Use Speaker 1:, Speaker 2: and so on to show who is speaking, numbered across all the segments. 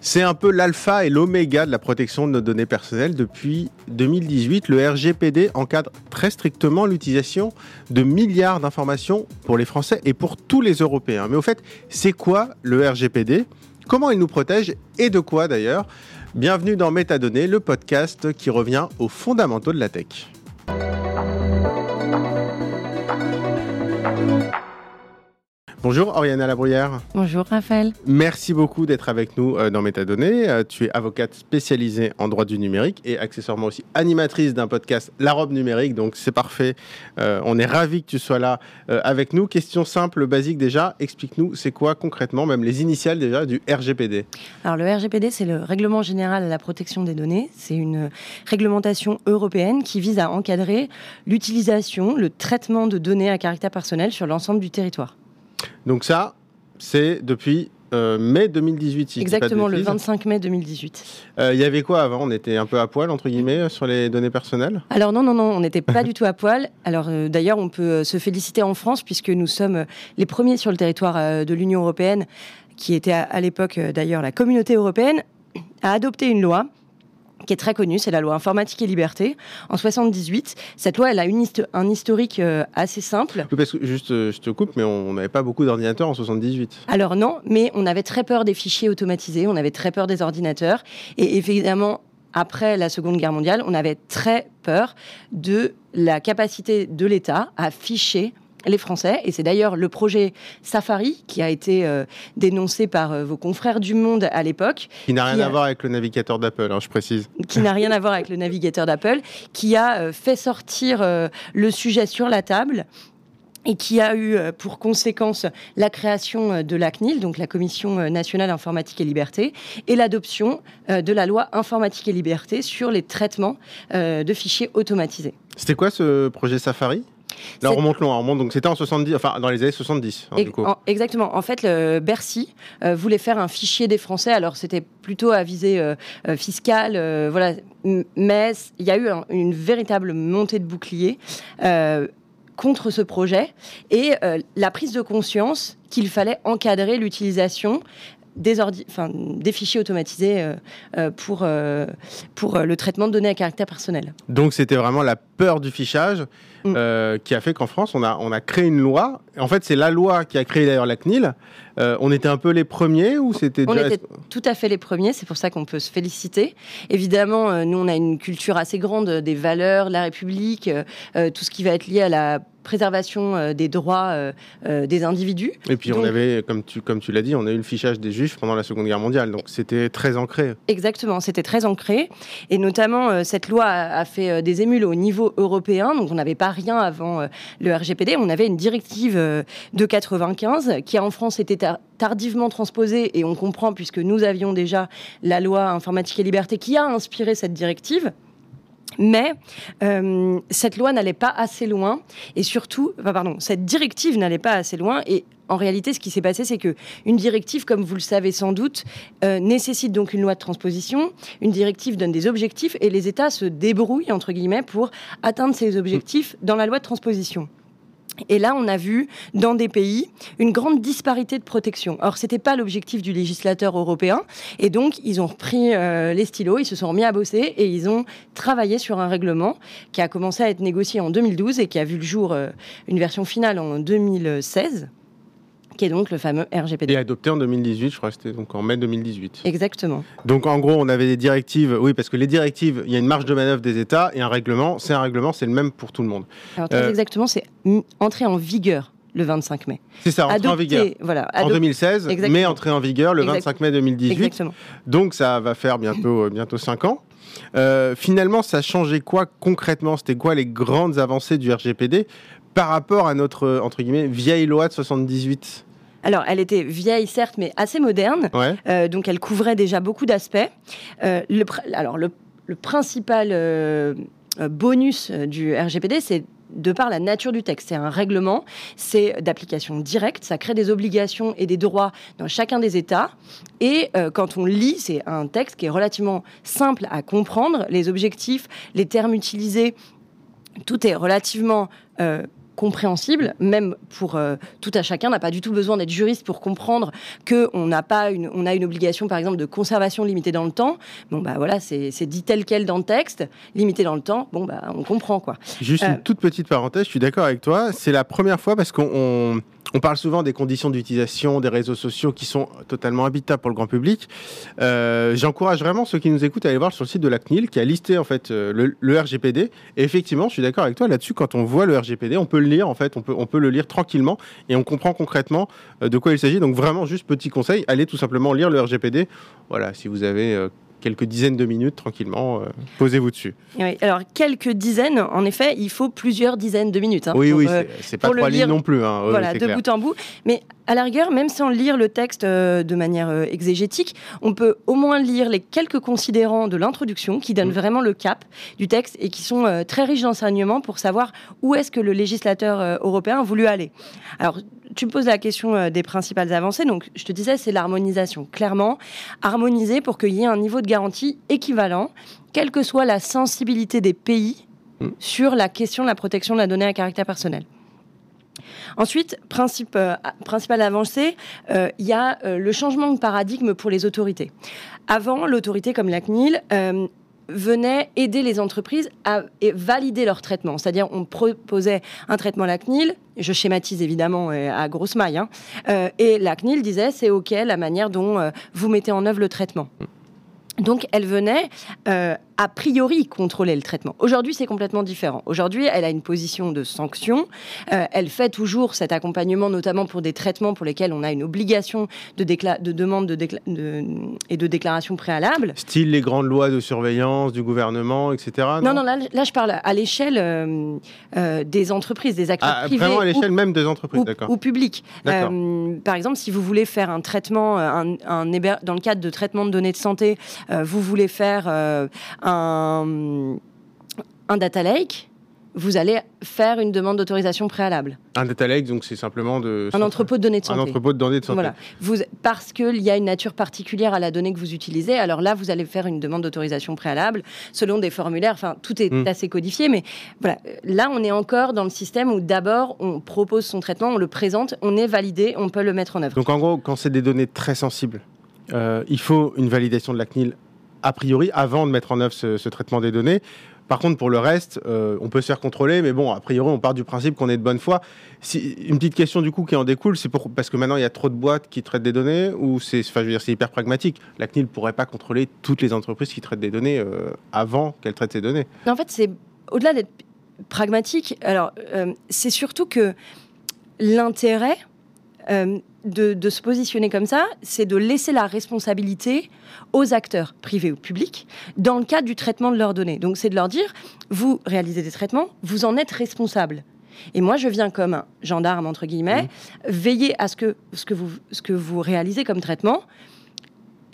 Speaker 1: C'est un peu l'alpha et l'oméga de la protection de nos données personnelles. Depuis 2018, le RGPD encadre très strictement l'utilisation de milliards d'informations pour les Français et pour tous les Européens. Mais au fait, c'est quoi le RGPD Comment il nous protège et de quoi d'ailleurs? Bienvenue dans Métadonnées, le podcast qui revient aux fondamentaux de la tech. Bonjour Oriana Labruyère.
Speaker 2: Bonjour Raphaël.
Speaker 1: Merci beaucoup d'être avec nous euh, dans Métadonnées. Euh, tu es avocate spécialisée en droit du numérique et accessoirement aussi animatrice d'un podcast La Robe Numérique. Donc c'est parfait. Euh, on est ravis que tu sois là avec nous. Question simple, basique déjà. Explique-nous, c'est quoi concrètement, même les initiales déjà du RGPD
Speaker 2: Alors le RGPD, c'est le Règlement général à la protection des données. C'est une réglementation européenne qui vise à encadrer l'utilisation, le traitement de données à caractère personnel sur l'ensemble du territoire.
Speaker 1: Donc ça, c'est depuis euh, mai 2018.
Speaker 2: Exactement, le 25 mai 2018.
Speaker 1: Euh, il y avait quoi avant? On était un peu à poil, entre guillemets, sur les données personnelles?
Speaker 2: Alors non, non, non, on n'était pas du tout à poil. Alors euh, d'ailleurs, on peut se féliciter en France, puisque nous sommes les premiers sur le territoire de l'Union européenne, qui était à l'époque d'ailleurs la communauté européenne, à adopter une loi qui est très connue, c'est la loi informatique et liberté. En 78, cette loi, elle a une un historique euh, assez simple.
Speaker 1: parce que, juste, euh, je te coupe, mais on n'avait pas beaucoup d'ordinateurs en 78.
Speaker 2: Alors non, mais on avait très peur des fichiers automatisés, on avait très peur des ordinateurs, et évidemment, après la Seconde Guerre mondiale, on avait très peur de la capacité de l'État à ficher les Français. Et c'est d'ailleurs le projet Safari qui a été euh, dénoncé par euh, vos confrères du Monde à l'époque.
Speaker 1: Qui n'a rien à voir avec le navigateur d'Apple, hein, je précise.
Speaker 2: Qui n'a rien à voir avec le navigateur d'Apple, qui a euh, fait sortir le sujet sur la table et qui a eu pour conséquence la création de la CNIL, donc la Commission nationale informatique et liberté, et l'adoption de la loi informatique et liberté sur les traitements de fichiers automatisés.
Speaker 1: C'était quoi ce projet Safari? Là, on remonte loin, on remonte, donc c'était en 70, enfin dans les années 70. Hein, du coup.
Speaker 2: exactement. En fait, le Bercy euh, voulait faire un fichier des Français. Alors c'était plutôt à visée euh, euh, fiscale, voilà. Mais il y a eu une véritable montée de bouclier contre ce projet et la prise de conscience qu'il fallait encadrer l'utilisation des, enfin, des fichiers automatisés euh, euh, pour, euh, pour le traitement de données à caractère personnel.
Speaker 1: Donc c'était vraiment la peur du fichage mm. qui a fait qu'en France, on a, on a créé une loi. En fait, c'est la loi qui a créé d'ailleurs la CNIL. on était un peu les premiers ou c'était
Speaker 2: On était tout à fait les premiers, c'est pour ça qu'on peut se féliciter. Évidemment, nous, on a une culture assez grande des valeurs, de la République, tout ce qui va être lié à la préservation euh, des droits euh, euh, des individus.
Speaker 1: Et puis on avait, comme tu, comme tu l'as dit, on a eu le fichage des juifs pendant la Seconde Guerre mondiale, donc c'était très ancré.
Speaker 2: Exactement, c'était très ancré. Et notamment, cette loi a, fait des émules au niveau européen, donc on n'avait pas rien avant le RGPD, on avait une directive de 95 qui en France était tardivement transposée, et on comprend puisque nous avions déjà la loi informatique et liberté qui a inspiré cette directive. Mais euh, cette loi n'allait pas assez loin et surtout, pardon, cette directive n'allait pas assez loin et en réalité, ce qui s'est passé, c'est que une directive, comme vous le savez sans doute, euh, nécessite donc une loi de transposition. Une directive donne des objectifs et les États se débrouillent entre guillemets pour atteindre ces objectifs dans la loi de transposition. Et là, on a vu dans des pays une grande disparité de protection. Or, c'était pas l'objectif du législateur européen. Et donc, ils ont repris euh, les stylos, ils se sont remis à bosser et ils ont travaillé sur un règlement qui a commencé à être négocié en 2012 et qui a vu le jour, euh, une version finale en 2016 qui est donc le fameux RGPD.
Speaker 1: Et adopté en 2018, je crois que c'était donc en mai 2018.
Speaker 2: Exactement.
Speaker 1: Donc en gros, on avait des directives, oui, parce que les directives, il y a une marge de manœuvre des États et un règlement, c'est un règlement, c'est le même pour tout le monde.
Speaker 2: Alors très euh, exactement, c'est entré en vigueur le 25 mai.
Speaker 1: C'est ça, entré en vigueur.
Speaker 2: Voilà,
Speaker 1: en 2016, mais entré en vigueur le 25 mai 2018. Exactement. Donc ça va faire bientôt, euh, bientôt 5 ans. Euh, finalement, ça changeait quoi concrètement? C'était quoi les grandes avancées du RGPD par rapport à notre, entre guillemets, vieille loi de 78
Speaker 2: Alors, elle était vieille, certes, mais assez moderne.
Speaker 1: Ouais.
Speaker 2: donc, elle couvrait déjà beaucoup d'aspects. le, alors, le, le principal bonus du RGPD, c'est de par la nature du texte. C'est un règlement, c'est d'application directe, ça crée des obligations et des droits dans chacun des États. Et euh, quand on lit, c'est un texte qui est relativement simple à comprendre, les objectifs, les termes utilisés, tout est relativement euh, compréhensible, même pour euh, tout à chacun. n'a pas du tout besoin d'être juriste pour comprendre que on n'a pas une, on a une obligation, par exemple, de conservation limitée dans le temps. Bon, bah voilà, c'est dit tel quel dans le texte, limité dans le temps. Bon, bah on comprend quoi.
Speaker 1: Juste une toute petite parenthèse, je suis d'accord avec toi. C'est la première fois parce qu'on on parle souvent des conditions d'utilisation des réseaux sociaux qui sont totalement habitables pour le grand public. Euh, j'encourage vraiment ceux qui nous écoutent à aller voir sur le site de la CNIL qui a listé en fait euh, le, RGPD. Et effectivement, je suis d'accord avec toi là-dessus. Quand on voit le RGPD, on peut le lire en fait, on peut, on peut le lire tranquillement et on comprend concrètement euh, de quoi il s'agit. Donc vraiment, juste petit conseil, allez tout simplement lire le RGPD. Voilà, si vous avez quelques dizaines de minutes tranquillement. Euh, posez-vous dessus.
Speaker 2: Oui, alors quelques dizaines, en effet, il faut plusieurs dizaines de minutes. Hein,
Speaker 1: oui, oui, euh, c'est pas trois lignes non plus. Hein.
Speaker 2: voilà, de bout en bout. Mais à la rigueur, même sans lire le texte euh, de manière exégétique, on peut au moins lire les quelques considérants de l'introduction qui donnent mm. vraiment le cap du texte et qui sont très riches d'enseignements pour savoir où est-ce que le législateur européen a voulu aller. Alors, tu me poses la question euh, des principales avancées. Donc, je te disais, c'est l'harmonisation. Clairement, harmoniser pour qu'il y ait un niveau de garantie équivalent, quelle que soit la sensibilité des pays mm. sur la question de la protection de la donnée à caractère personnel. Ensuite, euh, principale avancée, euh, il y a le changement de paradigme pour les autorités. Avant, l'autorité comme la CNIL venait aider les entreprises à valider leur traitement. C'est-à-dire, on proposait un traitement à la CNIL, je schématise évidemment euh, à grosse maille, hein, euh, et la CNIL disait c'est OK la manière dont euh, vous mettez en œuvre le traitement. Donc, elle venait euh, a priori contrôler le traitement. Aujourd'hui, c'est complètement différent. Aujourd'hui, elle a une position de sanction. Euh, elle fait toujours cet accompagnement, notamment pour des traitements pour lesquels on a une obligation de, de demande de et de déclaration préalable.
Speaker 1: Style les grandes lois de surveillance du gouvernement, etc.
Speaker 2: Non, non, là, je parle à l'échelle euh, des entreprises, des acteurs ah, privés.
Speaker 1: Vraiment à l'échelle même des entreprises,
Speaker 2: d'accord. Ou publics. par exemple, si vous voulez faire un traitement, un, un, dans le cadre de traitement de données de santé, euh, vous voulez faire euh, un, un data lake, vous allez faire une demande d'autorisation préalable.
Speaker 1: Un data lake, donc c'est simplement de...
Speaker 2: Un entrepôt de données de santé.
Speaker 1: Un entrepôt de données de santé.
Speaker 2: Voilà. Vous, parce qu'il y a une nature particulière à la donnée que vous utilisez, alors là, vous allez faire une demande d'autorisation préalable selon des formulaires. Enfin, tout est hmm. assez codifié, mais voilà. Là, on est encore dans le système où d'abord, on propose son traitement, on le présente, on est validé, on peut le mettre en œuvre.
Speaker 1: Donc en gros, quand c'est des données très sensibles, euh, il faut une validation de la CNIL a priori avant de mettre en œuvre ce, traitement des données. Par contre, pour le reste, euh, on peut se faire contrôler, mais bon, a priori, on part du principe qu'on est de bonne foi. Si, une petite question du coup qui en découle, c'est pour, parce que maintenant il y a trop de boîtes qui traitent des données, ou c'est, enfin, je veux dire, c'est hyper pragmatique. La CNIL ne pourrait pas contrôler toutes les entreprises qui traitent des données euh, avant qu'elles traitent ces données.
Speaker 2: En fait, c'est au-delà d'être pragmatique. Alors, euh, c'est surtout que l'intérêt de, se positionner comme ça, c'est de laisser la responsabilité aux acteurs privés ou publics dans le cadre du traitement de leurs données. Donc c'est de leur dire, vous réalisez des traitements, vous en êtes responsable. Et moi, je viens comme un gendarme, entre guillemets, mmh. veiller à ce que, ce, que vous, ce que vous réalisez comme traitement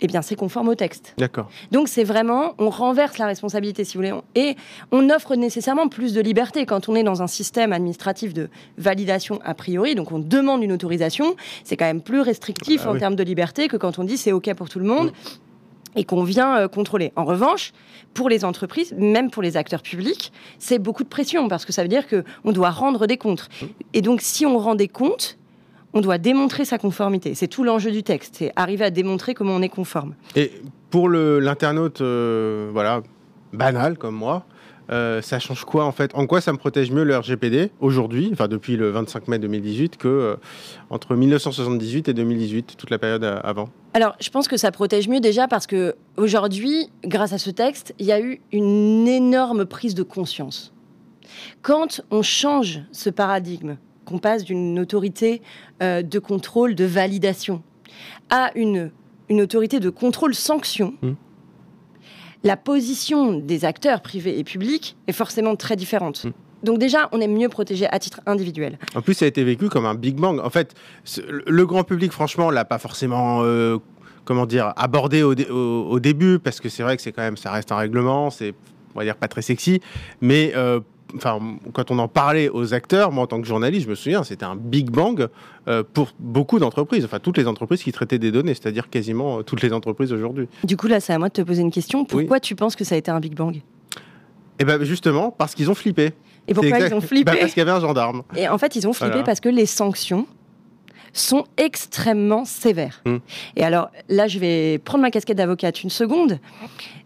Speaker 2: eh bien, c'est conforme au texte.
Speaker 1: D'accord.
Speaker 2: Donc, c'est vraiment, on renverse la responsabilité, si vous voulez, et on offre nécessairement plus de liberté quand on est dans un système administratif de validation a priori. Donc, on demande une autorisation. C'est quand même plus restrictif ah en termes de liberté que quand on dit c'est OK pour tout le monde. Mm. Et qu'on vient euh, contrôler. En revanche, pour les entreprises, même pour les acteurs publics, c'est beaucoup de pression parce que ça veut dire qu'on doit rendre des comptes. Mm. Et donc, si on rend des comptes, on doit démontrer sa conformité. C'est tout l'enjeu du texte, c'est arriver à démontrer comment on est conforme.
Speaker 1: Et pour l'internaute, euh, voilà, banal comme moi, euh, ça change quoi en fait? En quoi ça me protège mieux le RGPD aujourd'hui, enfin depuis le 25 mai 2018, que euh, entre 1978 et 2018, toute la période avant?
Speaker 2: Alors, je pense que ça protège mieux déjà parce que aujourd'hui, grâce à ce texte, il y a eu une énorme prise de conscience. Quand on change ce paradigme qu'on passe d'une autorité euh, de contrôle, de validation, à une, une autorité de contrôle-sanction, mmh. la position des acteurs privés et publics est forcément très différente. Mmh. Donc déjà, on est mieux protégé à titre individuel.
Speaker 1: En plus, ça a été vécu comme un Big Bang. En fait, le grand public, franchement, l'a pas forcément, euh, comment dire, abordé au, dé- au- au début, parce que c'est vrai que c'est quand même, ça reste un règlement, c'est, on va dire, pas très sexy. Mais, euh, enfin, quand on en parlait aux acteurs, moi, en tant que journaliste, je me souviens, c'était un Big Bang euh, pour beaucoup d'entreprises, enfin, toutes les entreprises qui traitaient des données, c'est-à-dire quasiment euh, toutes les entreprises aujourd'hui.
Speaker 2: Du coup, là, c'est à moi de te poser une question. Pourquoi tu penses que ça a été un Big Bang?
Speaker 1: Et bien, justement, parce qu'ils ont flippé.
Speaker 2: Et pourquoi ils ont flippé
Speaker 1: Bah, Parce qu'il y avait un gendarme.
Speaker 2: Et en fait, ils ont flippé
Speaker 1: Voilà.
Speaker 2: parce que les sanctions sont extrêmement sévères.
Speaker 1: Hmm.
Speaker 2: Et alors, là, je vais prendre ma casquette d'avocate une seconde.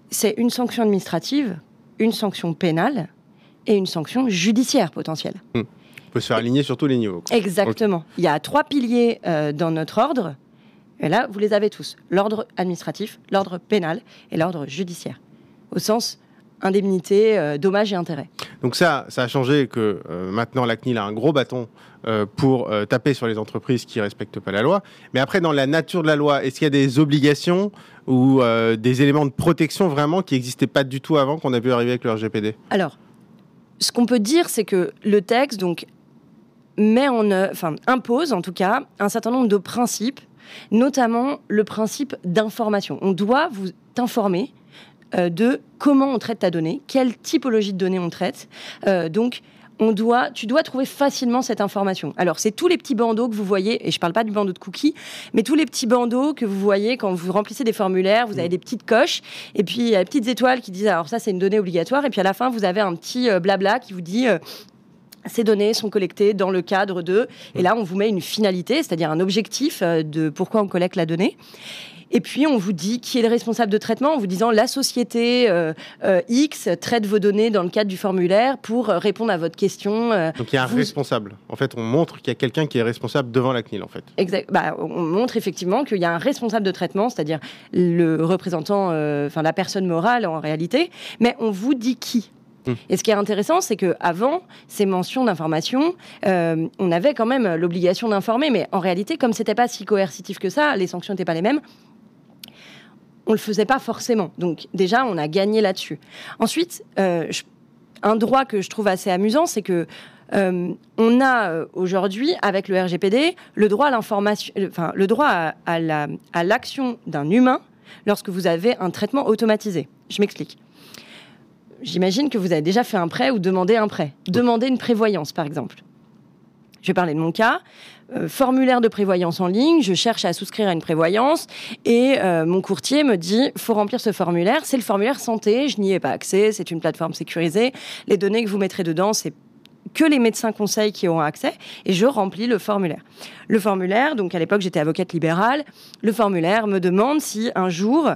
Speaker 2: C'est une sanction administrative, une sanction pénale et une sanction judiciaire potentielle.
Speaker 1: Il faut se faire aligner sur tous les niveaux. quoi.
Speaker 2: Exactement. Il y a trois piliers euh, dans notre ordre. Et là, vous les avez tous. L'ordre administratif, l'ordre pénal et l'ordre judiciaire. Au sens indemnité, euh, dommages et intérêts.
Speaker 1: Donc ça, ça a changé que euh, maintenant la CNIL a un gros bâton euh, pour taper sur les entreprises qui respectent pas la loi. Mais après, dans la nature de la loi, est-ce qu'il y a des obligations ou des éléments de protection vraiment qui n'existaient pas du tout avant qu'on a vu arriver avec le RGPD
Speaker 2: Alors, ce qu'on peut dire, c'est que le texte impose en tout cas un certain nombre de principes, notamment le principe d'information. On doit vous informer euh, de comment on traite ta donnée, quelle typologie de données on traite. Euh, donc on doit, tu dois trouver facilement cette information. Alors, c'est tous les petits bandeaux que vous voyez, et je ne parle pas du bandeau de cookies, mais tous les petits bandeaux que vous voyez quand vous remplissez des formulaires, vous avez des petites coches, et puis il y a des petites étoiles qui disent, alors ça, c'est une donnée obligatoire, et puis à la fin, vous avez un petit euh, blabla qui vous dit... euh, ces données sont collectées dans le cadre de... Et là, on vous met une finalité, c'est-à-dire un objectif euh, de pourquoi on collecte la donnée. Et puis, on vous dit qui est le responsable de traitement en vous disant la société euh, euh, X traite vos données dans le cadre du formulaire pour euh, répondre à votre question.
Speaker 1: Donc il y a un
Speaker 2: Vous-
Speaker 1: responsable. En fait, on montre qu'il y a quelqu'un qui est responsable devant la CNIL, en fait.
Speaker 2: Exact. Bah, on montre effectivement qu'il y a un responsable de traitement, c'est-à-dire le représentant, enfin la personne morale en réalité, mais on vous dit qui.
Speaker 1: Hmm.
Speaker 2: Et ce qui est intéressant, c'est que avant ces mentions d'information, euh, on avait quand même l'obligation d'informer, mais en réalité, comme c'était pas si coercitif que ça, les sanctions n'étaient pas les mêmes. On le faisait pas forcément. Donc déjà, on a gagné là-dessus. Ensuite, euh, je- un droit que je trouve assez amusant, c'est que euh, on a euh, aujourd'hui, avec le RGPD, le droit à l'information, enfin le droit à, à la- à l'action d'un humain lorsque vous avez un traitement automatisé. Je m'explique. J'imagine que vous avez déjà fait un prêt ou demandé un prêt. Demandé une prévoyance, par exemple. Je vais parler de mon cas. Euh, formulaire de prévoyance en ligne, je cherche à souscrire à une prévoyance et euh, mon courtier me dit faut remplir ce formulaire. C'est le formulaire santé, je n'y ai pas accès, c'est une plateforme sécurisée. Les données que vous mettrez dedans, c'est que les médecins conseils qui auront accès et je remplis le formulaire. Le formulaire, donc à l'époque j'étais avocate libérale, le formulaire me demande si un jour,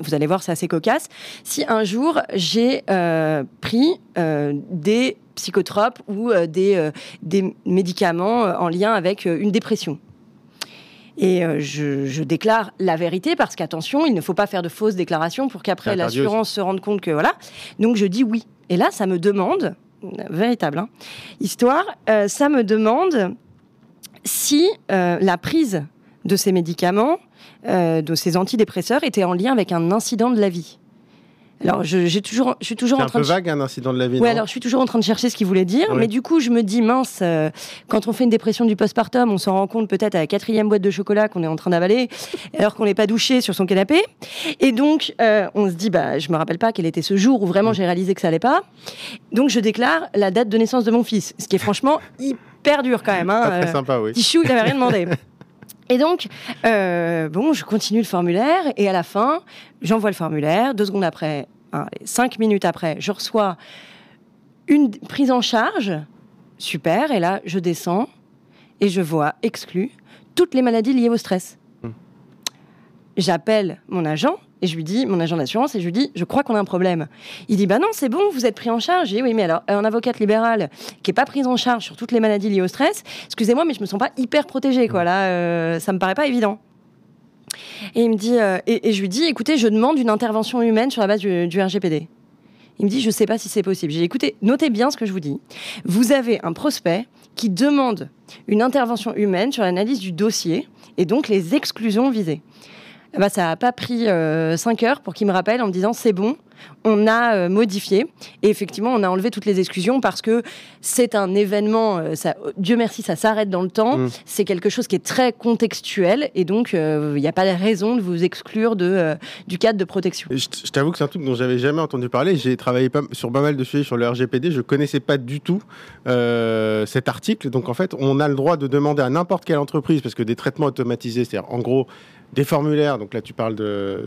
Speaker 2: vous allez voir c'est assez cocasse, si un jour j'ai euh, pris euh, des psychotropes ou euh, des, des médicaments en lien avec une dépression. Et je, je déclare la vérité parce qu'attention, il ne faut pas faire de fausses déclarations pour qu'après l'assurance se rende compte que voilà. Donc je dis oui. Et là, ça me demande, véritable hein, histoire, ça me demande si la prise de ces médicaments, euh, de ces antidépresseurs, était en lien avec un incident de la vie. Alors, je, j'ai toujours, je suis toujours
Speaker 1: C'est
Speaker 2: en
Speaker 1: un
Speaker 2: train
Speaker 1: peu
Speaker 2: de
Speaker 1: vague un incident de la vie. Non
Speaker 2: alors je suis toujours en train de chercher ce qu'il voulait dire, mais du coup, je me dis, mince, euh, quand on fait une dépression du postpartum, on s'en rend compte peut-être à la quatrième boîte de chocolat qu'on est en train d'avaler, alors qu'on n'est pas douché sur son canapé. Et donc, euh, on se dit, bah, je me rappelle pas quel était ce jour où
Speaker 1: Mm.
Speaker 2: vraiment j'ai réalisé que ça allait pas. Donc, je déclare la date de naissance de mon fils, ce qui est franchement hyper dur quand même. Hein,
Speaker 1: Pas très
Speaker 2: euh,
Speaker 1: sympa, oui.
Speaker 2: Petit chou, il n'avait rien demandé. Et donc, euh, bon, je continue le formulaire et à la fin, j'envoie le formulaire. Deux secondes après, hein, cinq minutes après, je reçois une prise en charge. Super. Et là, je descends et je vois exclu toutes les maladies liées au stress.
Speaker 1: Hmm.
Speaker 2: J'appelle mon agent et je lui dis, mon agent d'assurance, et je lui dis, je crois qu'on a un problème. Il dit, bah non, c'est bon, vous êtes pris en charge. J'ai oui, mais alors, un avocate libérale qui est pas prise en charge sur toutes les maladies liées au stress, excusez-moi, mais je me sens pas hyper protégée, quoi. Là, euh, ça me paraît pas évident. Et il me dit, euh, et, je lui dis, écoutez, je demande une intervention humaine sur la base du, RGPD. Il me dit, je sais pas si c'est possible. J'ai dit, écoutez, notez bien ce que je vous dis. Vous avez un prospect qui demande une intervention humaine sur l'analyse du dossier et donc les exclusions visées. Eh ben, ça n'a pas pris 5 heures pour qu'il me rappelle en me disant c'est bon, on a euh, modifié et effectivement on a enlevé toutes les exclusions parce que c'est un événement, euh, ça, Dieu merci, ça s'arrête dans le temps,
Speaker 1: Mm.
Speaker 2: c'est quelque chose qui est très contextuel et donc euh, il n'y a pas de raison de vous exclure de, euh, du cadre de protection.
Speaker 1: Je t'avoue que c'est un truc dont j'avais jamais entendu parler. J'ai travaillé pas- sur pas mal de sujets sur le RGPD. Je connaissais pas du tout euh, cet article. Donc en fait, on a le droit de demander à n'importe quelle entreprise, parce que des traitements automatisés, c'est-à-dire en gros des formulaires. Donc là, tu parles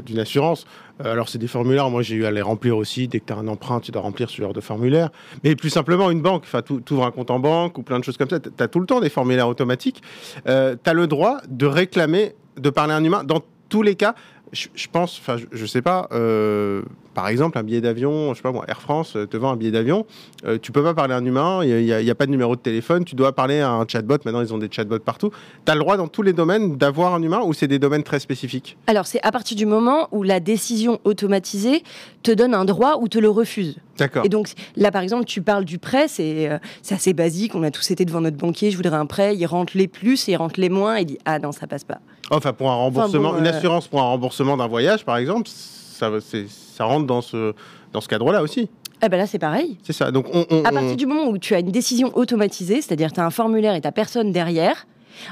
Speaker 1: d'une assurance. Euh, alors c'est des formulaires. Moi, j'ai eu à les remplir aussi. Dès que tu as un emprunt, tu dois remplir ce genre de formulaire. Mais plus simplement, une banque. Enfin, tu ouvres un compte en banque ou plein de choses comme ça. Tu as tout le temps des formulaires automatiques. Euh, tu as le droit de réclamer, de parler à un humain dans tous les cas. Je, pense, enfin, je, je sais pas, euh, par exemple, un billet d'avion, je sais pas moi, Air France euh, te vend un billet d'avion, euh, tu peux pas parler à un humain, il n'y a, pas de numéro de téléphone, tu dois parler à un chatbot, maintenant ils ont des chatbots partout. Tu as le droit dans tous les domaines d'avoir un humain ou c'est des domaines très spécifiques?
Speaker 2: Alors c'est à partir du moment où la décision automatisée te donne un droit ou te le refuse.
Speaker 1: D'accord.
Speaker 2: Et donc là, par exemple, tu parles du prêt, c'est euh, assez basique. On a tous été devant notre banquier, je voudrais un prêt, il rentre les plus et il rentre les moins, et il dit ah non, ça passe pas.
Speaker 1: Enfin, pour un remboursement,
Speaker 2: bon,
Speaker 1: une
Speaker 2: euh,
Speaker 1: assurance pour un remboursement d'un voyage, par exemple, ça, c'est- ça rentre dans ce, dans ce cadre-là aussi.
Speaker 2: Eh ben là, c'est pareil.
Speaker 1: C'est ça. Donc, on, on-
Speaker 2: À partir du moment où tu as une décision automatisée, c'est-à-dire tu as un formulaire et tu personne derrière,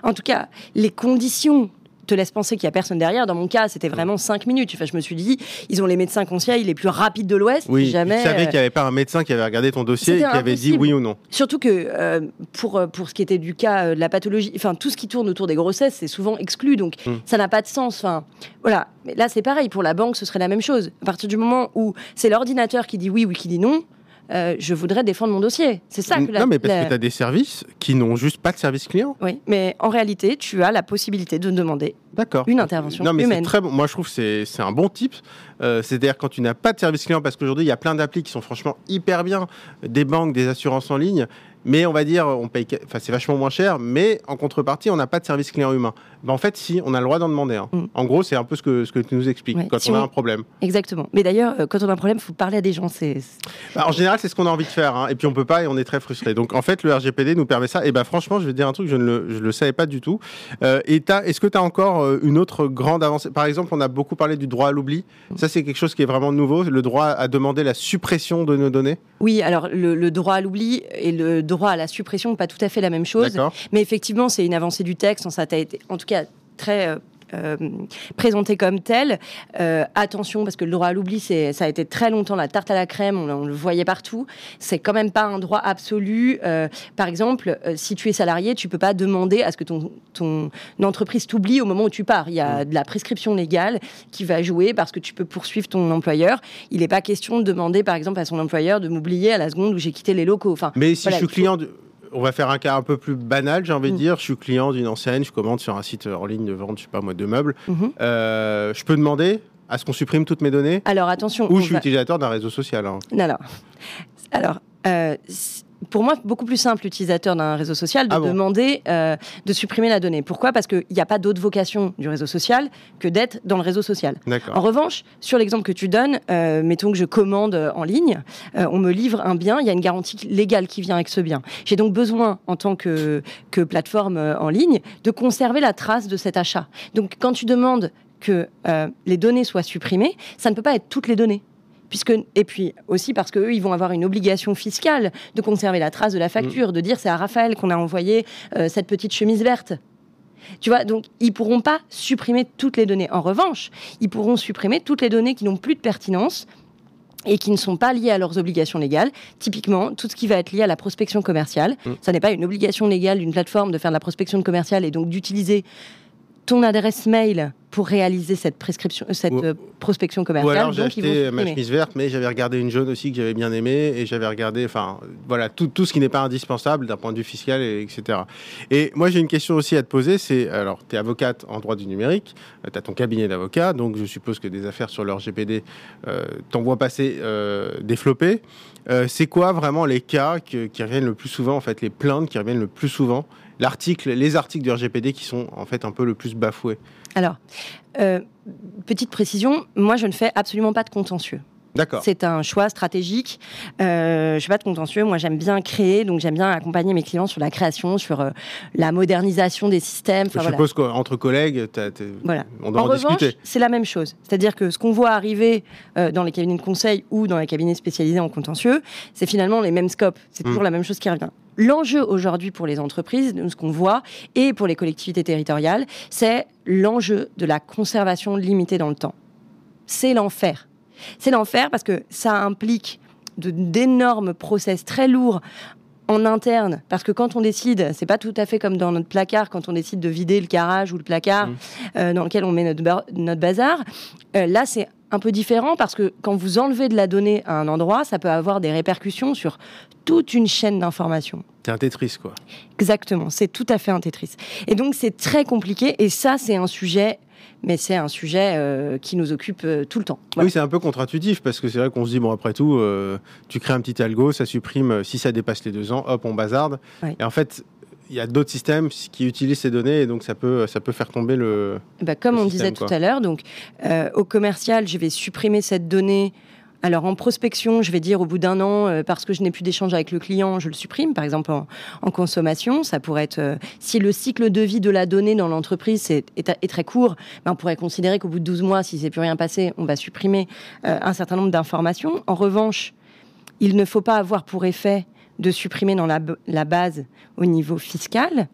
Speaker 2: en tout cas, les conditions te laissent penser qu'il y a personne derrière. Dans mon cas, c'était vraiment cinq minutes. Enfin, je me suis dit, ils ont les médecins conseils les plus rapides de l'Ouest.
Speaker 1: oui,
Speaker 2: si jamais.
Speaker 1: tu savais
Speaker 2: euh,
Speaker 1: qu'il n'y avait pas un médecin qui avait regardé ton dossier et qui avait dit oui ou non.
Speaker 2: Surtout que euh, pour, euh, pour ce qui était du cas euh, de la pathologie, enfin tout ce qui tourne autour des grossesses, c'est souvent exclu, donc
Speaker 1: Mm.
Speaker 2: ça n'a pas de sens. Enfin voilà, mais là c'est pareil pour la banque, ce serait la même chose. À partir du moment où c'est l'ordinateur qui dit oui ou qui dit non, euh, je voudrais défendre mon dossier. C'est ça que la-
Speaker 1: non, mais parce
Speaker 2: la-
Speaker 1: que tu as des services qui n'ont juste pas de service client.
Speaker 2: Oui, mais en réalité, tu as la possibilité de demander
Speaker 1: D'accord.
Speaker 2: une intervention
Speaker 1: Non, mais
Speaker 2: humaine.
Speaker 1: très bon. Moi, je trouve que c'est c'est un bon type. Euh, C'est-à-dire quand tu n'as pas de service client, parce qu'aujourd'hui, il y a plein d'applis qui sont franchement hyper bien, des banques, des assurances en ligne, mais on va dire, on paye, enfin, c'est vachement moins cher, mais en contrepartie, on n'a pas de service client humain. Ben, en fait, si, on a le droit d'en demander un.
Speaker 2: Mm.
Speaker 1: En gros, c'est un peu ce que, ce que tu nous expliques
Speaker 2: Ouais,
Speaker 1: quand
Speaker 2: si
Speaker 1: on a
Speaker 2: on-
Speaker 1: un problème.
Speaker 2: Exactement. Mais d'ailleurs, euh, quand on a un problème, il faut parler à des gens. C'est
Speaker 1: Bah, en général, c'est ce qu'on a envie de faire, hein, et puis on peut pas, et on est très frustré. Donc, en fait, le RGPD nous permet ça. Et ben, franchement, je vais te dire un truc, je ne le, je le savais pas du tout. Euh, et est-ce que tu as encore euh, une autre grande avancée? Par exemple, on a beaucoup parlé du droit à l'oubli. Ça, c'est quelque chose qui est vraiment nouveau, le droit à demander la suppression de nos données?
Speaker 2: Oui, alors le, le droit à l'oubli et le droit à la suppression, pas tout à fait la même chose. Mais effectivement, c'est une avancée du texte. Ça a été, en tout cas, très euh, présenté comme tel. Euh, attention, parce que le droit à l'oubli, c'est- ça a été très longtemps la tarte à la crème. On, on le voyait partout. C'est quand même pas un droit absolu. Euh, par exemple, euh, si tu es salarié, tu peux pas demander à ce que ton, ton entreprise t'oublie au moment où tu pars. Il y a de la prescription légale qui va jouer parce que tu peux poursuivre ton employeur. Il n'est pas question de demander, par exemple, à son employeur de m'oublier à la seconde où j'ai quitté les locaux. Enfin,
Speaker 1: Mais si
Speaker 2: Voilà,
Speaker 1: je suis client, de- on va faire un cas un peu plus banal, j'ai envie de
Speaker 2: Mm.
Speaker 1: dire. Je suis client d'une enseigne, je commande sur un site en ligne de vente, je sais pas moi, de meubles.
Speaker 2: mhm.
Speaker 1: Euh, je peux demander à ce qu'on supprime toutes mes données
Speaker 2: alors attention.
Speaker 1: ou je suis
Speaker 2: va-
Speaker 1: utilisateur d'un réseau social. hein.
Speaker 2: Non, Alors, alors euh, pour moi, beaucoup plus simple, l'utilisateur d'un réseau social, de
Speaker 1: Ah bon
Speaker 2: demander euh, de supprimer la donnée. Pourquoi? Parce qu'il n'y a pas d'autre vocation du réseau social que d'être dans le réseau social. En revanche, sur l'exemple que tu donnes, euh, mettons que je commande euh, en ligne, euh, on me livre un bien, il y a une garantie légale qui vient avec ce bien. J'ai donc besoin, en tant que, que plateforme en ligne, de conserver la trace de cet achat. Donc quand tu demandes que les données soient supprimées, ça ne peut pas être toutes les données. Puisque, et puis aussi parce qu'eux, ils vont avoir une obligation fiscale de conserver la trace de la facture, de dire c'est à Raphaël qu'on a envoyé euh, cette petite chemise verte. Tu vois, donc ils pourront pas supprimer toutes les données. En revanche, ils pourront supprimer toutes les données qui n'ont plus de pertinence et qui ne sont pas liées à leurs obligations légales. Typiquement, tout ce qui va être lié à la prospection commerciale.
Speaker 1: Mm.
Speaker 2: Ça n'est pas une obligation légale d'une plateforme de faire de la prospection commerciale et donc d'utiliser ton adresse mail pour réaliser cette prescription, cette
Speaker 1: Ou-
Speaker 2: euh, prospection
Speaker 1: Ou
Speaker 2: commerciale.
Speaker 1: alors j'ai acheté ma
Speaker 2: supprimer.
Speaker 1: chemise verte, mais j'avais regardé une jaune aussi que j'avais bien aimée, et j'avais regardé, enfin, voilà, tout, tout ce qui n'est pas indispensable d'un point de vue fiscal, et, etc. Et moi, j'ai une question aussi à te poser, c'est, alors, tu es avocate en droit du numérique, tu as ton cabinet d'avocat, donc je suppose que des affaires sur leur GPD euh, t'envoient passer euh, des. Euh, c'est quoi vraiment les cas que- qui reviennent le plus souvent, en fait, les plaintes qui reviennent le plus souvent L'article, les articles du RGPD qui sont en fait un peu le plus bafoués.
Speaker 2: Alors, euh, petite précision, moi je ne fais absolument pas de contentieux.
Speaker 1: D'accord.
Speaker 2: C'est un choix stratégique. Euh, je suis pas de contentieux. Moi, j'aime bien créer, donc j'aime bien accompagner mes clients sur la création, sur euh, la modernisation des systèmes. Enfin,
Speaker 1: je
Speaker 2: voilà.
Speaker 1: suppose qu'entre collègues,
Speaker 2: Voilà.
Speaker 1: on doit en,
Speaker 2: En revanche, c'est la même chose. C'est-à-dire que ce qu'on voit arriver euh, dans les cabinets de conseil ou dans les cabinets spécialisés en contentieux, c'est finalement les mêmes scopes. C'est toujours
Speaker 1: Mm.
Speaker 2: la même chose qui revient. L'enjeu aujourd'hui pour les entreprises, ce qu'on voit, et pour les collectivités territoriales, c'est l'enjeu de la conservation limitée dans le temps. C'est l'enfer. C'est l'enfer parce que ça implique d'énormes process très lourds en interne, parce que quand on décide, c'est pas tout à fait comme dans notre placard, quand on décide de vider le garage ou le placard
Speaker 1: Mm.
Speaker 2: euh, dans lequel on met notre, notre bazar. Euh, là, c'est un peu différent parce que quand vous enlevez de la donnée à un endroit, ça peut avoir des répercussions sur toute une chaîne d'informations.
Speaker 1: C'est un Tetris, quoi.
Speaker 2: Exactement, c'est tout à fait un Tetris. Et donc c'est très compliqué et ça c'est un sujet, mais c'est un sujet euh, qui nous occupe euh, tout le temps. Voilà.
Speaker 1: Oui, c'est un peu contre-intuitif parce que c'est vrai qu'on se dit, bon, après tout, euh, tu crées un petit algo, ça supprime, si ça dépasse les deux ans, hop, on bazarde. Et en fait, il y a d'autres systèmes qui utilisent ces données et donc ça peut, ça peut faire tomber le.
Speaker 2: Bah, comme
Speaker 1: le
Speaker 2: on
Speaker 1: système,
Speaker 2: disait tout à l'heure, donc euh, au commercial, je vais supprimer cette donnée. Alors en prospection, je vais dire au bout d'un an, euh, parce que je n'ai plus d'échange avec le client, je le supprime. Par exemple en, en consommation, ça pourrait être euh, si le cycle de vie de la donnée dans l'entreprise est, est- est très court, ben, on pourrait considérer qu'au bout de 12 mois, si c'est plus rien passé, on va supprimer un certain nombre d'informations. En revanche, il ne faut pas avoir pour effet de supprimer dans la, la base au niveau fiscal.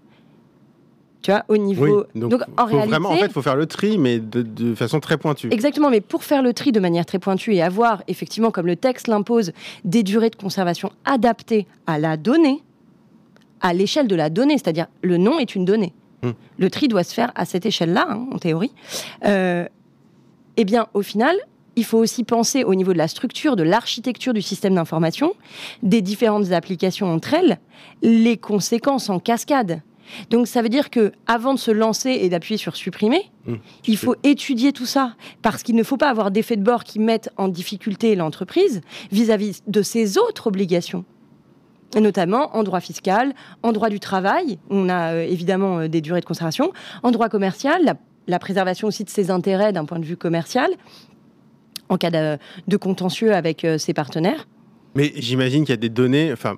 Speaker 2: Tu vois, au niveau.
Speaker 1: donc,
Speaker 2: Donc, en réalité,
Speaker 1: vraiment, en fait, il faut faire le tri, mais de, de façon très pointue.
Speaker 2: Exactement, mais pour faire le tri de manière très pointue et avoir, effectivement, comme le texte l'impose, des durées de conservation adaptées à la donnée, à l'échelle de la donnée, c'est-à-dire le nom est une donnée.
Speaker 1: Hmm.
Speaker 2: Le tri doit se faire à cette échelle-là, hein, en théorie. Euh, eh bien, au final, il faut aussi penser au niveau de la structure, de l'architecture du système d'information, des différentes applications entre elles, les conséquences en cascade. Donc ça veut dire que avant de se lancer et d'appuyer sur supprimer,
Speaker 1: Mmh.
Speaker 2: il faut étudier tout ça parce qu'il ne faut pas avoir d'effets de bord qui mettent en difficulté l'entreprise vis-à-vis de ses autres obligations. Et notamment en droit fiscal, en droit du travail, on a euh, évidemment euh, des durées de conservation, en droit commercial, la, la préservation aussi de ses intérêts d'un point de vue commercial, en cas de, de contentieux avec euh, ses partenaires.
Speaker 1: Mais j'imagine qu'il y a des données enfin,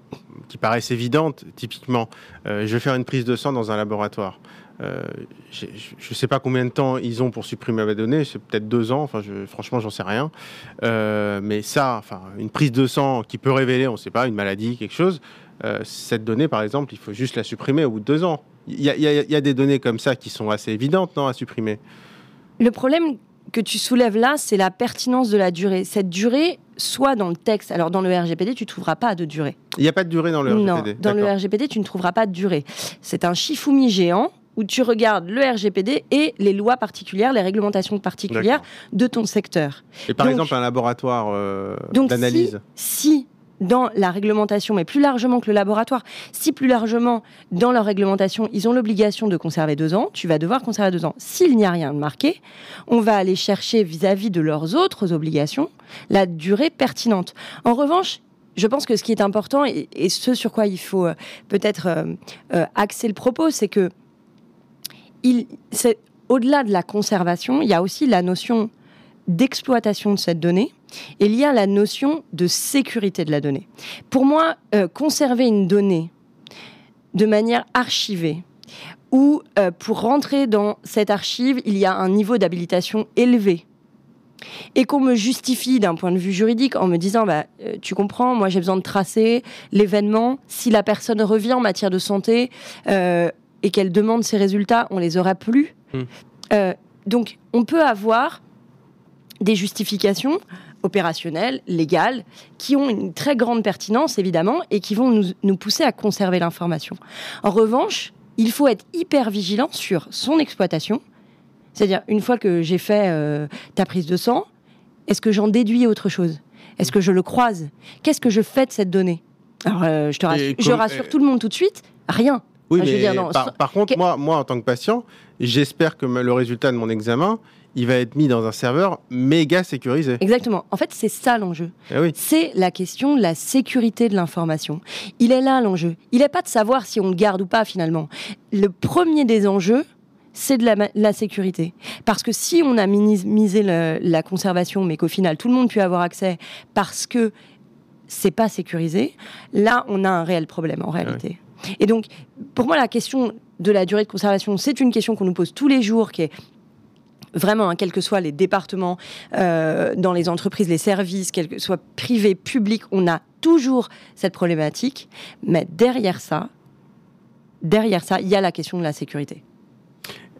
Speaker 1: qui paraissent évidentes. Typiquement, euh, je vais faire une prise de sang dans un laboratoire. Euh, je ne sais pas combien de temps ils ont pour supprimer ma donnée, c'est peut-être deux ans, enfin, je, franchement, j'en sais rien. Euh, mais ça, enfin, une prise de sang qui peut révéler, on ne sait pas, une maladie, quelque chose, euh, cette donnée, par exemple, il faut juste la supprimer au bout de deux ans. Il y y a des données comme ça qui sont assez évidentes, non, à supprimer?
Speaker 2: Le problème que tu soulèves là, c'est la pertinence de la durée. Cette durée, soit dans le texte, alors dans le RGPD, tu ne trouveras pas de durée.
Speaker 1: Il n'y a pas de durée dans le
Speaker 2: Non,
Speaker 1: RGPD.
Speaker 2: dans le. RGPD, tu ne trouveras pas de durée. C'est un chifoumi géant où tu regardes le RGPD et les lois particulières, les réglementations particulières de ton secteur.
Speaker 1: Et par
Speaker 2: Donc-
Speaker 1: exemple, un laboratoire euh, d'analyse.
Speaker 2: si, si dans la réglementation, mais plus largement que le laboratoire, si plus largement dans leur réglementation, ils ont l'obligation de conserver deux ans, tu vas devoir conserver deux ans. S'il n'y a rien de marqué, on va aller chercher vis-à-vis de leurs autres obligations la durée pertinente. En revanche, je pense que ce qui est important et, ce sur quoi il faut euh, peut-être euh, euh, axer le propos, c'est que au-delà de la conservation, il y a aussi la notion d'exploitation de cette donnée et il y a la notion de sécurité de la donnée. Pour moi, euh, conserver une donnée de manière archivée ou euh, pour rentrer dans cette archive, il y a un niveau d'habilitation élevé et qu'on me justifie d'un point de vue juridique en me disant bah, euh, tu comprends, moi j'ai besoin de tracer l'événement, si la personne revient en matière de santé euh, et qu'elle demande ses résultats, on les aura plus.
Speaker 1: Hmm.
Speaker 2: Euh, donc on peut avoir des justifications opérationnelles, légales, qui ont une très grande pertinence, évidemment, et qui vont nous, nous pousser à conserver l'information. En revanche, il faut être hyper vigilant sur son exploitation. C'est-à-dire, une fois que j'ai fait euh, ta prise de sang, est-ce que j'en déduis autre chose? Est-ce que je le croise? Qu'est-ce que je fais de cette donnée? Alors, euh, je, te rassure, je rassure tout le monde tout de suite, rien.
Speaker 1: Oui,
Speaker 2: Enfin,
Speaker 1: mais
Speaker 2: dire, non,
Speaker 1: par, contre,
Speaker 2: que-
Speaker 1: moi, moi, en tant que patient, j'espère que le résultat de mon examen, il va être mis dans un serveur méga sécurisé.
Speaker 2: Exactement. En fait, c'est ça l'enjeu.
Speaker 1: Eh oui.
Speaker 2: c'est la question de la sécurité de l'information. Il est là l'enjeu. Il n'est pas de savoir si on le garde ou pas finalement. Le premier des enjeux, c'est de la, sécurité. Parce que si on a minimisé la conservation, mais qu'au final tout le monde peut avoir accès parce que c'est pas sécurisé, là on a un réel problème en réalité. Et donc, pour moi, la question de la durée de conservation, c'est une question qu'on nous pose tous les jours, qui est vraiment, hein, quels que soient les départements, euh, dans les entreprises, les services, quels que soient privés, publics, on a toujours cette problématique. Mais derrière ça, derrière ça, il y a la question de la sécurité.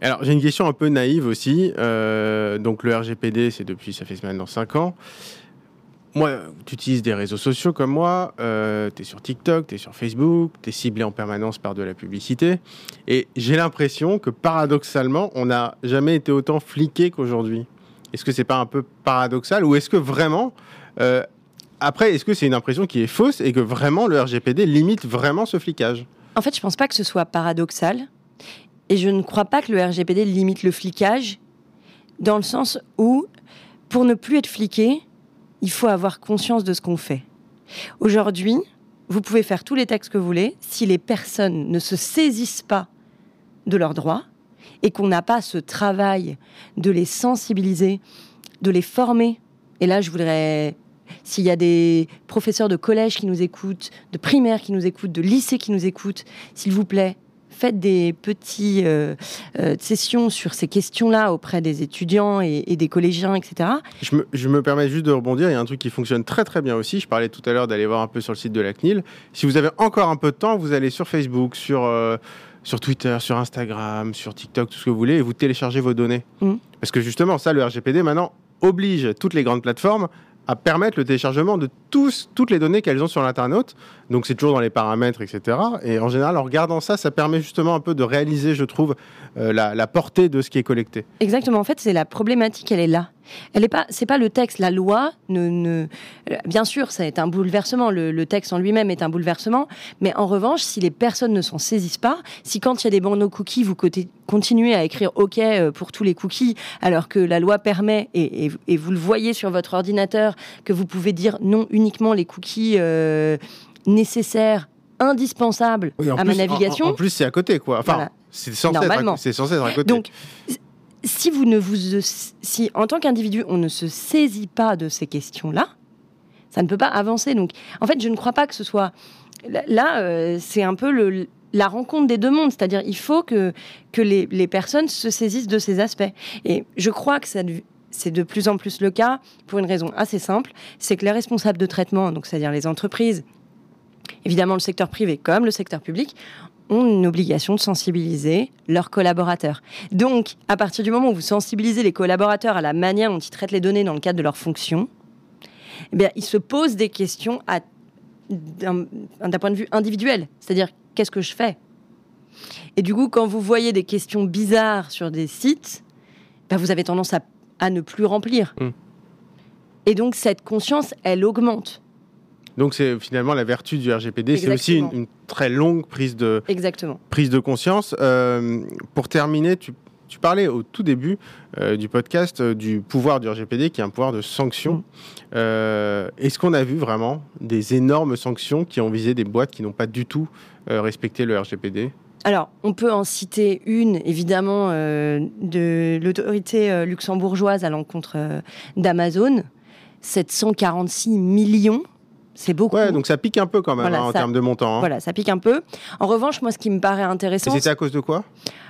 Speaker 1: Alors j'ai une question un peu naïve aussi. Euh, donc le RGPD, c'est depuis, ça fait maintenant 5 ans. Moi, tu utilises des réseaux sociaux comme moi, euh, tu es sur TikTok, tu es sur Facebook, tu es ciblé en permanence par de la publicité. Et j'ai l'impression que paradoxalement, on n'a jamais été autant fliqué qu'aujourd'hui. Est-ce que c'est pas un peu paradoxal ou est-ce que vraiment... Euh, après, est-ce que c'est une impression qui est fausse et que vraiment le RGPD limite vraiment ce flicage?
Speaker 2: En fait, je pense pas que ce soit paradoxal. Et je ne crois pas que le RGPD limite le flicage dans le sens où, pour ne plus être fliqué, il faut avoir conscience de ce qu'on fait. Aujourd'hui, vous pouvez faire tous les textes que vous voulez. Si les personnes ne se saisissent pas de leurs droits et qu'on n'a pas ce travail de les sensibiliser, de les former, et là, je voudrais s'il y a des professeurs de collège qui nous écoutent, de primaire qui nous écoutent, de lycée qui nous écoutent, s'il vous plaît, faites des petites euh, euh, sessions sur ces questions-là auprès des étudiants et, des collégiens, etc.
Speaker 1: Je me, permets juste de rebondir. Il y a un truc qui fonctionne très très bien aussi. Je parlais tout à l'heure d'aller voir un peu sur le site de la CNIL. Si vous avez encore un peu de temps, vous allez sur Facebook, sur, euh, sur Twitter, sur Instagram, sur TikTok, tout ce que vous voulez, et vous téléchargez vos données. Mmh. Parce que justement, ça, le RGPD maintenant oblige toutes les grandes plateformes à permettre le téléchargement de toutes les données qu'elles ont sur l'internaute. Donc c'est toujours dans les paramètres, etc. Et en général, en regardant ça, ça permet justement un peu de réaliser, je trouve, euh, la, portée de ce qui est collecté.
Speaker 2: Exactement. En fait, c'est la problématique, elle est là. Elle est pas, c'est pas le texte. La loi ne, ne bien sûr, ça est un bouleversement. Le, texte en lui-même est un bouleversement. Mais en revanche, si les personnes ne s'en saisissent pas, si quand il y a des bandeaux cookies, vous continuez à écrire OK euh, pour tous les cookies, alors que la loi permet et, vous le voyez sur votre ordinateur que vous pouvez dire non uniquement les cookies euh, nécessaires indispensable à ma navigation.
Speaker 1: En, plus, c'est à côté, quoi. Enfin, c'est censé, censé, être à côté.
Speaker 2: Donc, si vous ne vous, si en tant qu'individu, on ne se saisit pas de ces questions-là, ça ne peut pas avancer. Donc, en fait, je ne crois pas que ce soit là. Euh, c'est un peu la rencontre des deux mondes, c'est-à-dire il faut que que les, les, personnes se saisissent de ces aspects. Et je crois que c'est de plus en plus le cas pour une raison assez simple, c'est que les responsables de traitement, c'est-à-dire les entreprises, évidemment le secteur privé comme le secteur public, ont une obligation de sensibiliser leurs collaborateurs. Donc, à partir du moment où vous sensibilisez les collaborateurs à la manière dont ils traitent les données dans le cadre de leur fonction, eh bien, ils se posent des questions d'un point de vue individuel. C'est-à-dire, qu'est-ce que je fais? Et du coup, quand vous voyez des questions bizarres sur des sites, ben, vous avez tendance à, ne plus remplir. Mmh. Et donc, cette conscience, elle augmente.
Speaker 1: Donc c'est finalement la vertu du RGPD. C'est aussi une, très longue prise de,
Speaker 2: Exactement.
Speaker 1: Prise de conscience. Euh, pour terminer, tu, parlais au tout début euh, du podcast euh, du pouvoir du RGPD qui est un pouvoir de sanction. Mm. Est-ce qu'on a vu vraiment des énormes sanctions qui ont visé des boîtes qui n'ont pas du tout respecté le RGPD
Speaker 2: alors, on peut en citer une, évidemment, de l'autorité luxembourgeoise à l'encontre d'Amazon. 746 millions c'est beaucoup.
Speaker 1: Ouais, donc ça pique un peu quand même hein, en termes de montant. Hein.
Speaker 2: Voilà, ça pique un peu. En revanche, moi, ce qui me paraît intéressant.
Speaker 1: C'était à cause de quoi?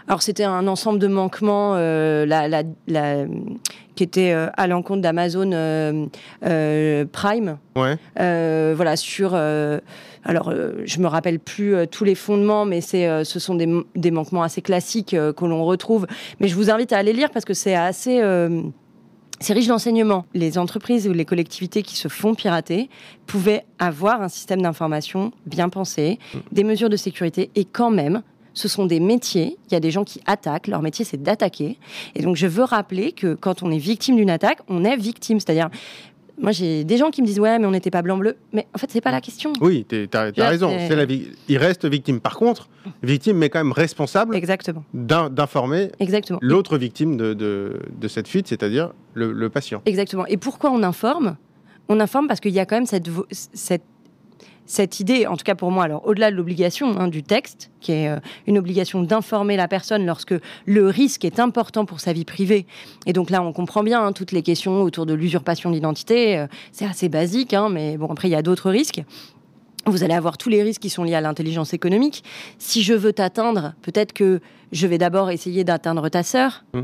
Speaker 2: Alors, c'était un ensemble de manquements euh, la, la, la, qui était euh, à l'encontre d'Amazon euh, Prime.
Speaker 1: Ouais.
Speaker 2: voilà, sur. alors, je me rappelle plus tous les fondements, mais c'est, ce sont des, des, manquements assez classiques que l'on retrouve. Mais je vous invite à aller lire parce que c'est assez c'est riche d'enseignements. Les entreprises ou les collectivités qui se font pirater pouvaient avoir un système d'information bien pensé, mm. des mesures de sécurité, et quand même, ce sont des métiers. Il y a des gens qui attaquent. Leur métier, c'est d'attaquer. Et donc, je veux rappeler que quand on est victime d'une attaque, on est victime. C'est-à-dire, moi, j'ai des gens qui me disent ouais, mais on n'était pas blanc-bleu. Mais en fait, c'est pas la question.
Speaker 1: Oui, tu as, raison. La Il reste victime. Par contre, victime, mais quand même responsable.
Speaker 2: Exactement.
Speaker 1: D'informer. L'autre victime de, de, cette fuite, c'est-à-dire le, patient.
Speaker 2: Exactement. Et pourquoi on informe? On informe parce qu'il y a quand même cette, cette cette idée, en tout cas pour moi, alors au-delà de l'obligation hein, du texte, qui est euh, une obligation d'informer la personne lorsque le risque est important pour sa vie privée, et donc là on comprend bien hein, toutes les questions autour de l'usurpation d'identité, euh, c'est assez basique, hein, mais bon après il y a d'autres risques. Vous allez avoir tous les risques qui sont liés à l'intelligence économique. Si je veux t'atteindre, peut-être que je vais d'abord essayer d'atteindre ta sœur. Mmh.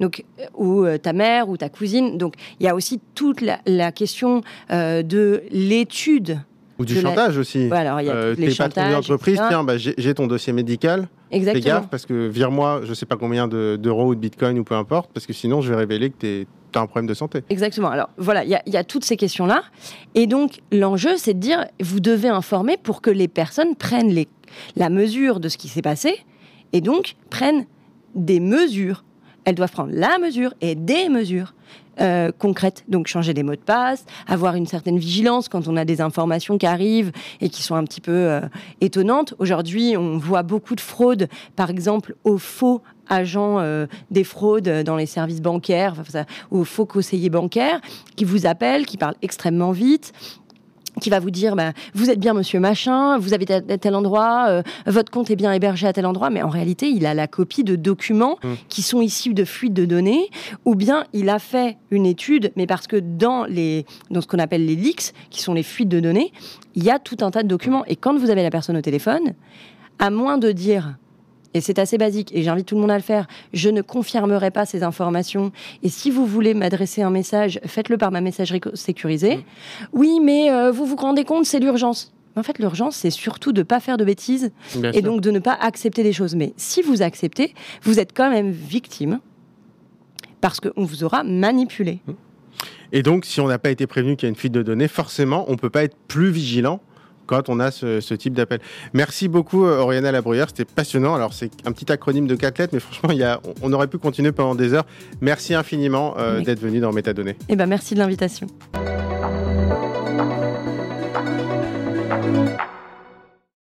Speaker 2: Donc, euh, ou ta mère ou ta cousine. Donc, il y a aussi toute la, question de l'étude
Speaker 1: ou du chantage aussi.
Speaker 2: Ouais, alors, il y a euh, les
Speaker 1: chantages, d'entreprise, tiens, bah, j'ai ton dossier médical. Exactement. Fais gaffe parce que vire-moi, je ne sais pas combien d'euros ou de bitcoin ou peu importe, parce que sinon je vais révéler que tu as un problème de santé.
Speaker 2: Exactement. Alors voilà, il y, a toutes ces questions-là. Et donc l'enjeu, c'est de dire, vous devez informer pour que les personnes prennent les, la mesure de ce qui s'est passé et donc prennent des mesures. Elles doivent prendre la mesure et des mesures euh, concrètes. Donc changer des mots de passe, avoir une certaine vigilance quand on a des informations qui arrivent et qui sont un petit peu euh, étonnantes. Aujourd'hui, on voit beaucoup de fraudes, par exemple aux faux agents euh, des fraudes dans les services bancaires, aux faux conseillers bancaires qui vous appellent, qui parlent extrêmement vite, qui va vous dire bah, vous êtes bien monsieur machin, vous avez tel, tel endroit, euh, votre compte est bien hébergé à tel endroit, mais en réalité il a la copie de documents mmh. qui sont issus de fuites de données, ou bien il a fait une étude, mais parce que dans les dans ce qu'on appelle les leaks, qui sont les fuites de données, il y a tout un tas de documents, et quand vous avez la personne au téléphone, à moins de dire et c'est assez basique, et j'invite tout le monde à le faire. Je ne confirmerai pas ces informations. Et si vous voulez m'adresser un message, faites-le par ma messagerie sécurisée. Mmh. Oui, mais euh, vous vous rendez compte, c'est l'urgence. En fait, l'urgence, c'est surtout de ne pas faire de bêtises et donc de ne pas accepter des choses. Mais si vous acceptez, vous êtes quand même victime parce qu'on vous aura manipulé. Mmh.
Speaker 1: Et donc, si on n'a pas été prévenu qu'il y a une fuite de données, forcément, on ne peut pas être plus vigilant quand on a ce, type d'appel. Merci beaucoup, euh, Oriana Labruyère. C'était passionnant. Alors, c'est un petit acronyme de quatre lettres, mais franchement, il y a, on aurait pu continuer pendant des heures. Merci infiniment euh, d'être venu dans Métadonnées.
Speaker 2: Eh ben, merci de l'invitation.